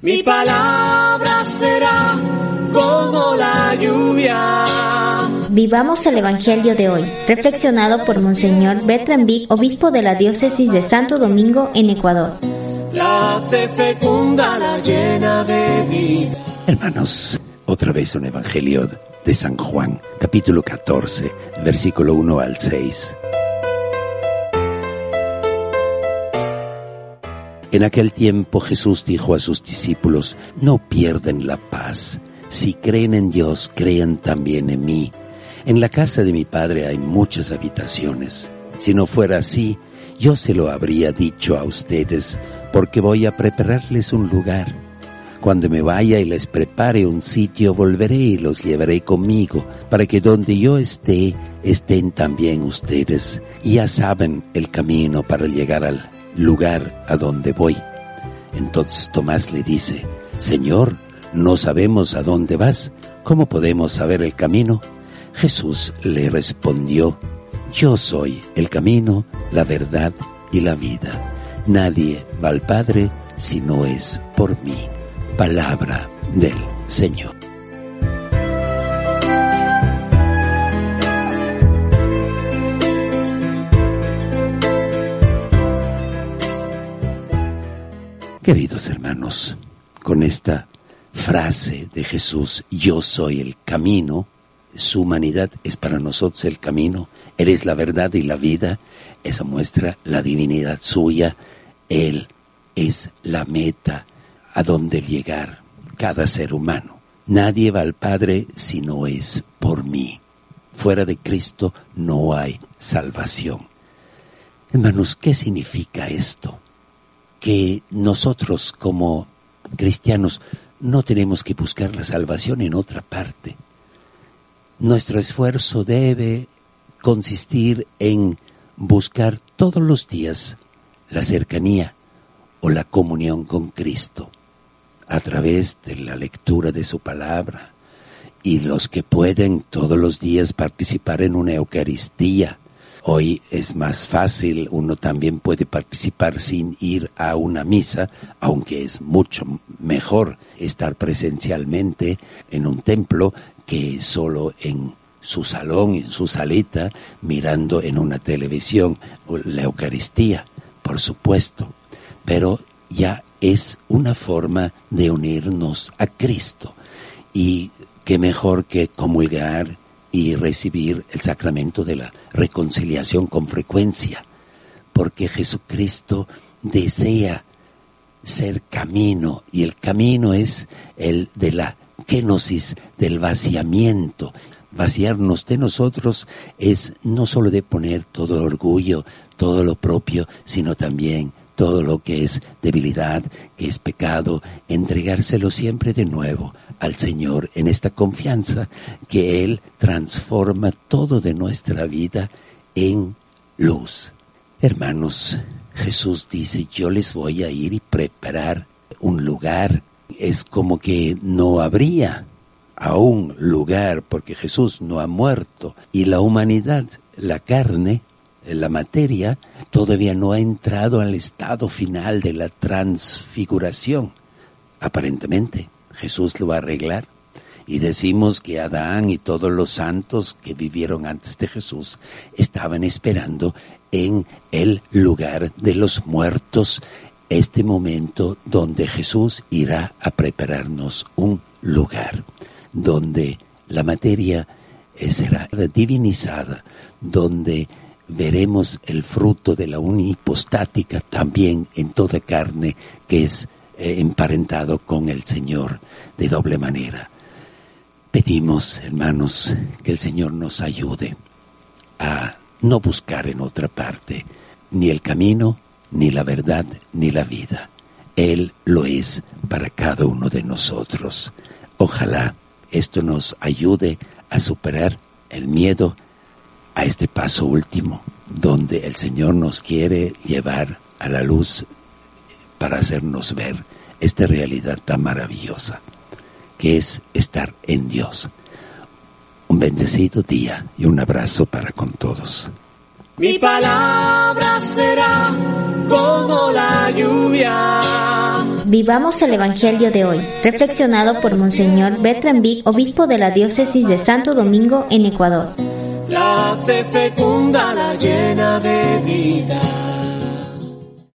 Mi palabra será como la lluvia. Vivamos el Evangelio de hoy, reflexionado por Monseñor Bertrand Vic, obispo de la diócesis de Santo Domingo en Ecuador. La fe fecunda, la llena de vida. Hermanos, otra vez un Evangelio de San Juan, capítulo 14, versículo 1 al 6. En aquel tiempo Jesús dijo a sus discípulos, no pierden la paz. Si creen en Dios, crean también en mí. En la casa de mi Padre hay muchas habitaciones. Si no fuera así, yo se lo habría dicho a ustedes, porque voy a prepararles un lugar. Cuando me vaya y les prepare un sitio, volveré y los llevaré conmigo, para que donde yo esté, estén también ustedes. Y ya saben el camino para llegar al lugar a donde voy. Entonces Tomás le dice, Señor, no sabemos a dónde vas, ¿cómo podemos saber el camino? Jesús le respondió, Yo soy el camino, la verdad y la vida. Nadie va al Padre si no es por mí. Palabra del Señor. Queridos hermanos, con esta frase de Jesús, yo soy el camino, su humanidad es para nosotros el camino, Él es la verdad y la vida, esa muestra la divinidad suya, Él es la meta a donde llegar cada ser humano. Nadie va al Padre si no es por mí. Fuera de Cristo no hay salvación. Hermanos, ¿qué significa esto? Que nosotros como cristianos no tenemos que buscar la salvación en otra parte. Nuestro esfuerzo debe consistir en buscar todos los días la cercanía o la comunión con Cristo a través de la lectura de su palabra y los que pueden todos los días participar en una Eucaristía Hoy es más fácil, uno también puede participar sin ir a una misa, aunque es mucho mejor estar presencialmente en un templo que solo en su salón, en su salita, mirando en una televisión la Eucaristía, por supuesto. Pero ya es una forma de unirnos a Cristo. Y qué mejor que comulgar y recibir el sacramento de la reconciliación con frecuencia, porque Jesucristo desea ser camino y el camino es el de la kenosis, del vaciamiento. Vaciarnos de nosotros es no solo de poner todo orgullo, todo lo propio, sino también todo lo que es debilidad, que es pecado, entregárselo siempre de nuevo al Señor en esta confianza que Él transforma todo de nuestra vida en luz. Hermanos, Jesús dice, yo les voy a ir y preparar un lugar. Es como que no habría aún lugar porque Jesús no ha muerto y la humanidad, la carne, la materia todavía no ha entrado al estado final de la transfiguración. Aparentemente, Jesús lo va a arreglar. Y decimos que Adán y todos los santos que vivieron antes de Jesús estaban esperando en el lugar de los muertos este momento donde Jesús irá a prepararnos un lugar, donde la materia será divinizada, donde veremos el fruto de la unipostática también en toda carne que es eh, emparentado con el Señor de doble manera. Pedimos, hermanos, que el Señor nos ayude a no buscar en otra parte ni el camino, ni la verdad, ni la vida. Él lo es para cada uno de nosotros. Ojalá esto nos ayude a superar el miedo, a este paso último, donde el Señor nos quiere llevar a la luz para hacernos ver esta realidad tan maravillosa, que es estar en Dios. Un bendecido día y un abrazo para con todos. Mi palabra será como la lluvia Vivamos el Evangelio de hoy, reflexionado por Monseñor Bertrand Vic, obispo de la diócesis de Santo Domingo en Ecuador. La fe fecunda, la llena de vida.